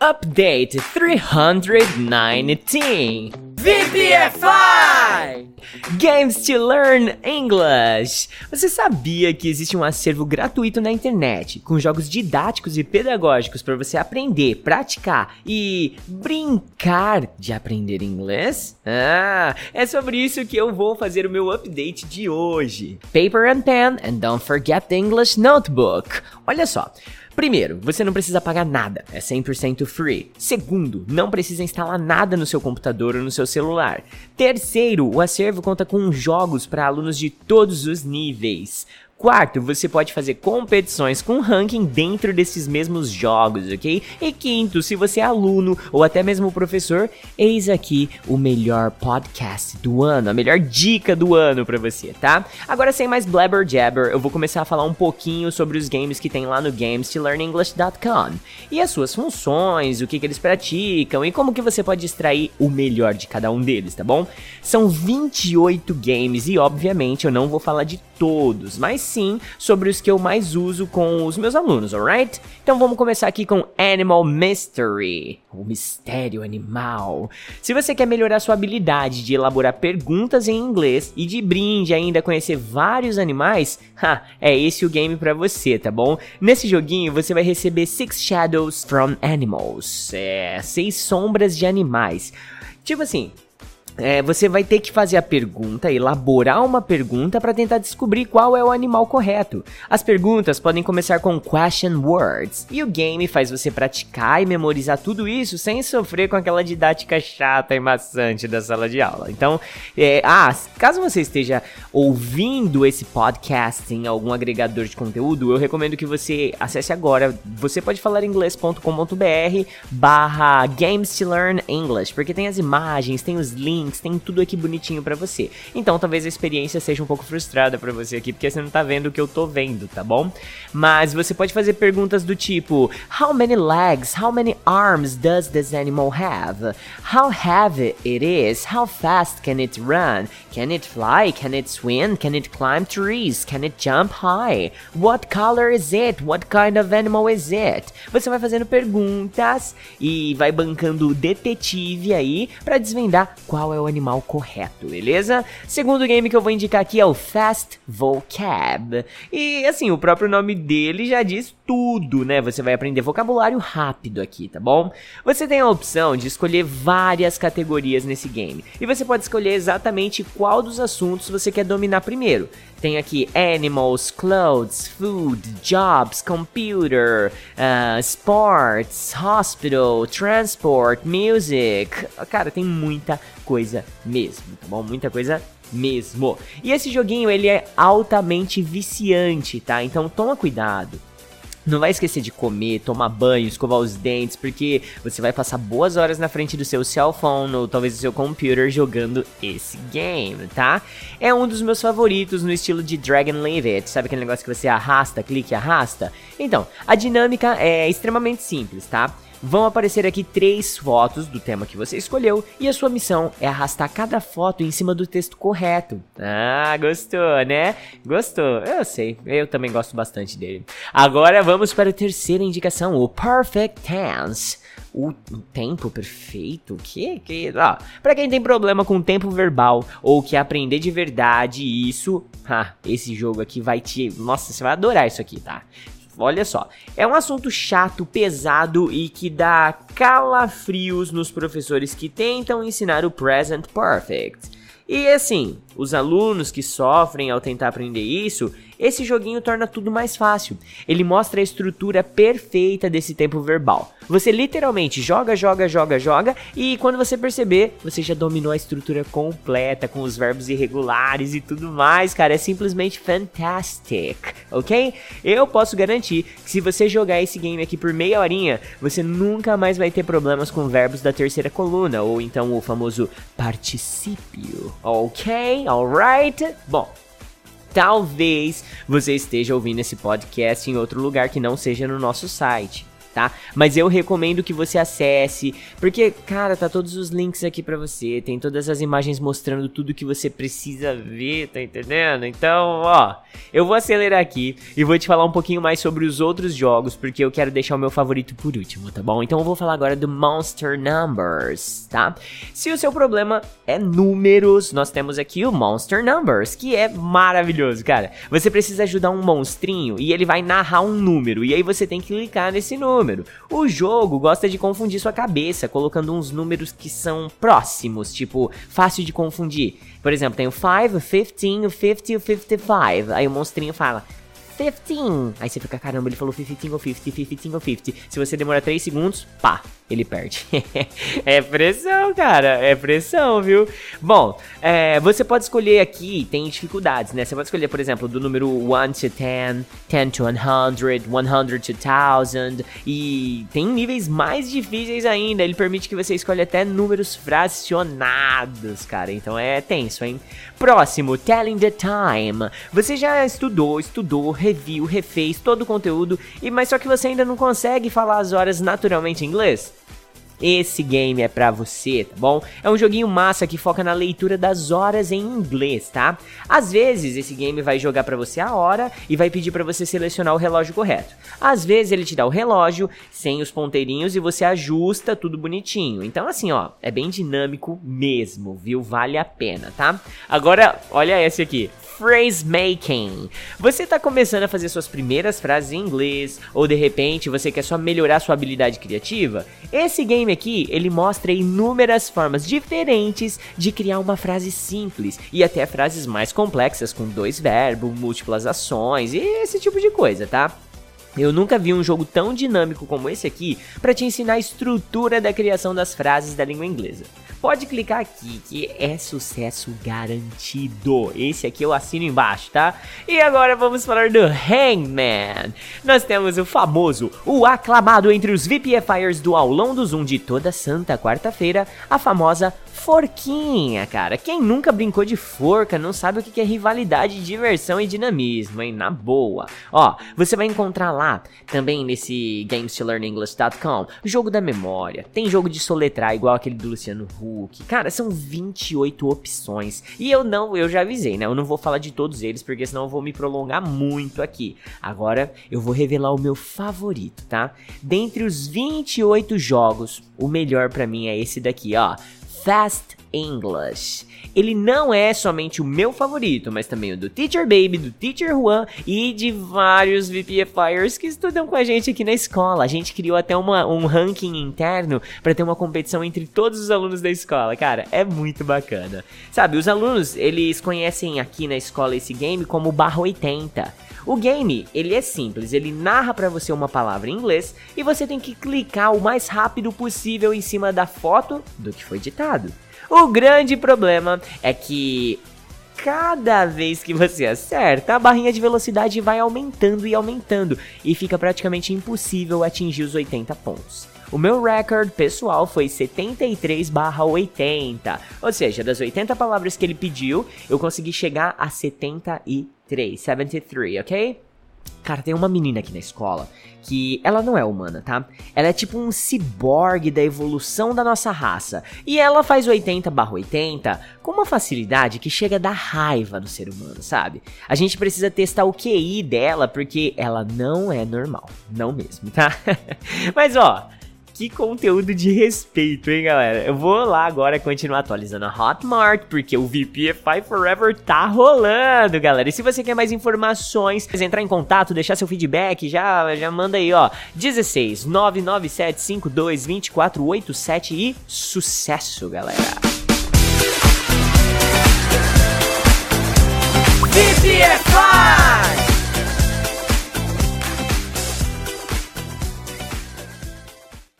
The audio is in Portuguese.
Update 319 VPFI Games to Learn English. Você sabia que existe um acervo gratuito na internet com jogos didáticos e pedagógicos para você aprender, praticar e brincar de aprender inglês? Ah, é sobre isso que eu vou fazer o meu update de hoje. Paper and pen and don't forget the English notebook. Olha só, Primeiro, você não precisa pagar nada, é 100% free. Segundo, não precisa instalar nada no seu computador ou no seu celular. Terceiro, o acervo conta com jogos para alunos de todos os níveis. Quarto, você pode fazer competições com ranking dentro desses mesmos jogos, ok? E quinto, se você é aluno ou até mesmo professor, eis aqui o melhor podcast do ano, a melhor dica do ano para você, tá? Agora sem mais blabber jabber, eu vou começar a falar um pouquinho sobre os games que tem lá no games2learnenglish.com e as suas funções, o que, que eles praticam e como que você pode extrair o melhor de cada um deles, tá bom? São 28 games e obviamente eu não vou falar de todos, mas sim sobre os que eu mais uso com os meus alunos, alright? Então vamos começar aqui com Animal Mystery, o mistério animal. Se você quer melhorar sua habilidade de elaborar perguntas em inglês e de brinde ainda conhecer vários animais, ha, é esse o game para você, tá bom? Nesse joguinho você vai receber Six Shadows from Animals, é, seis sombras de animais. Tipo assim, é, você vai ter que fazer a pergunta, elaborar uma pergunta para tentar descobrir qual é o animal correto. As perguntas podem começar com question words, e o game faz você praticar e memorizar tudo isso sem sofrer com aquela didática chata e maçante da sala de aula. Então, é, ah, caso você esteja ouvindo esse podcast em algum agregador de conteúdo, eu recomendo que você acesse agora. Você pode falar inglês.com.br barra Games to Learn English, porque tem as imagens, tem os links links, tem tudo aqui bonitinho para você. Então talvez a experiência seja um pouco frustrada para você aqui, porque você não tá vendo o que eu tô vendo, tá bom? Mas você pode fazer perguntas do tipo: How many legs, how many arms does this animal have? How heavy it is? How fast can it run? Can it fly? Can it swim? Can it climb trees? Can it jump high? What color is it? What kind of animal is it? Você vai fazendo perguntas e vai bancando o detetive aí para desvendar qual qual é o animal correto, beleza? Segundo game que eu vou indicar aqui é o Fast Vocab. E assim, o próprio nome dele já diz tudo, né? Você vai aprender vocabulário rápido aqui, tá bom? Você tem a opção de escolher várias categorias nesse game. E você pode escolher exatamente qual dos assuntos você quer dominar primeiro. Tem aqui animals, clothes, food, jobs, computer, uh, sports, hospital, transport, music. Cara, tem muita coisa mesmo, tá bom? Muita coisa mesmo. E esse joguinho ele é altamente viciante, tá? Então toma cuidado. Não vai esquecer de comer, tomar banho, escovar os dentes, porque você vai passar boas horas na frente do seu cell phone ou talvez do seu computer jogando esse game, tá? É um dos meus favoritos no estilo de Dragon Leave It, sabe aquele negócio que você arrasta, clique e arrasta? Então, a dinâmica é extremamente simples, tá? Vão aparecer aqui três fotos do tema que você escolheu e a sua missão é arrastar cada foto em cima do texto correto. Ah, gostou, né? Gostou? Eu sei, eu também gosto bastante dele. Agora vamos para a terceira indicação, o Perfect Tense o tempo perfeito? O que? que? Ah, pra quem tem problema com tempo verbal ou quer aprender de verdade isso, ah, esse jogo aqui vai te. Nossa, você vai adorar isso aqui, tá? Olha só. É um assunto chato, pesado e que dá calafrios nos professores que tentam ensinar o present perfect. E assim, os alunos que sofrem ao tentar aprender isso, esse joguinho torna tudo mais fácil. Ele mostra a estrutura perfeita desse tempo verbal. Você literalmente joga, joga, joga, joga e quando você perceber, você já dominou a estrutura completa com os verbos irregulares e tudo mais, cara. É simplesmente fantastic, ok? Eu posso garantir que se você jogar esse game aqui por meia horinha, você nunca mais vai ter problemas com verbos da terceira coluna ou então o famoso particípio, ok? Alright? Bom, Talvez você esteja ouvindo esse podcast em outro lugar que não seja no nosso site. Tá? Mas eu recomendo que você acesse, porque, cara, tá todos os links aqui para você, tem todas as imagens mostrando tudo que você precisa ver, tá entendendo? Então, ó, eu vou acelerar aqui e vou te falar um pouquinho mais sobre os outros jogos, porque eu quero deixar o meu favorito por último, tá bom? Então eu vou falar agora do Monster Numbers, tá? Se o seu problema é números, nós temos aqui o Monster Numbers, que é maravilhoso, cara. Você precisa ajudar um monstrinho e ele vai narrar um número, e aí você tem que clicar nesse número. O jogo gosta de confundir sua cabeça, colocando uns números que são próximos, tipo, fácil de confundir. Por exemplo, tem o 5, o 15, o 50 e o 55. Aí o monstrinho fala 15. Aí você fica, caramba, ele falou 15 ou 50, 15 ou 50. Se você demora 3 segundos, pá, ele perde. é pressão, cara, é pressão, viu? Bom, é, você pode escolher aqui, tem dificuldades, né? Você pode escolher, por exemplo, do número 1 to 10, 10 to 100, 100 to 1000, e tem níveis mais difíceis ainda. Ele permite que você escolha até números fracionados, cara. Então é tenso, hein? Próximo, Telling the Time. Você já estudou, estudou, reviu, refez todo o conteúdo, e mas só que você ainda não consegue falar as horas naturalmente em inglês? Esse game é pra você, tá bom? É um joguinho massa que foca na leitura das horas em inglês, tá? Às vezes esse game vai jogar para você a hora e vai pedir para você selecionar o relógio correto. Às vezes ele te dá o relógio sem os ponteirinhos e você ajusta tudo bonitinho. Então assim, ó, é bem dinâmico mesmo, viu? Vale a pena, tá? Agora, olha esse aqui phrase making. Você está começando a fazer suas primeiras frases em inglês ou de repente você quer só melhorar sua habilidade criativa? Esse game aqui, ele mostra inúmeras formas diferentes de criar uma frase simples e até frases mais complexas com dois verbos, múltiplas ações e esse tipo de coisa, tá? Eu nunca vi um jogo tão dinâmico como esse aqui para te ensinar a estrutura da criação das frases da língua inglesa pode clicar aqui que é sucesso garantido. Esse aqui eu assino embaixo, tá? E agora vamos falar do Hangman. Nós temos o famoso, o aclamado entre os VPFires do aulão do Zoom de toda santa quarta-feira, a famosa forquinha, cara. Quem nunca brincou de forca não sabe o que é rivalidade, diversão e dinamismo, hein? Na boa. Ó, você vai encontrar lá, também nesse GamesToLearnEnglish.com, jogo da memória. Tem jogo de soletrar, igual aquele do Luciano Huck. Cara, são 28 opções. E eu não, eu já avisei, né? Eu não vou falar de todos eles, porque senão eu vou me prolongar muito aqui. Agora, eu vou revelar o meu favorito, tá? Dentre os 28 jogos, o melhor para mim é esse daqui, ó. Fast English. Ele não é somente o meu favorito, mas também o do Teacher Baby, do Teacher Juan e de vários VPFires que estudam com a gente aqui na escola. A gente criou até uma, um ranking interno para ter uma competição entre todos os alunos da escola. Cara, é muito bacana. Sabe, os alunos, eles conhecem aqui na escola esse game como barra 80. O game, ele é simples, ele narra para você uma palavra em inglês e você tem que clicar o mais rápido possível em cima da foto do que foi ditado. O grande problema é que cada vez que você acerta, a barrinha de velocidade vai aumentando e aumentando e fica praticamente impossível atingir os 80 pontos. O meu recorde pessoal foi 73/80, ou seja, das 80 palavras que ele pediu, eu consegui chegar a 73, 73, ok? Cara, tem uma menina aqui na escola que ela não é humana, tá? Ela é tipo um ciborgue da evolução da nossa raça. E ela faz 80 barra 80 com uma facilidade que chega a dar raiva do ser humano, sabe? A gente precisa testar o QI dela porque ela não é normal. Não mesmo, tá? Mas ó, que conteúdo de respeito, hein, galera? Eu vou lá agora continuar atualizando a Hotmart, porque o VPFI Forever tá rolando, galera. E se você quer mais informações, entrar em contato, deixar seu feedback, já, já manda aí, ó. 16 997 52 2487 e sucesso, galera!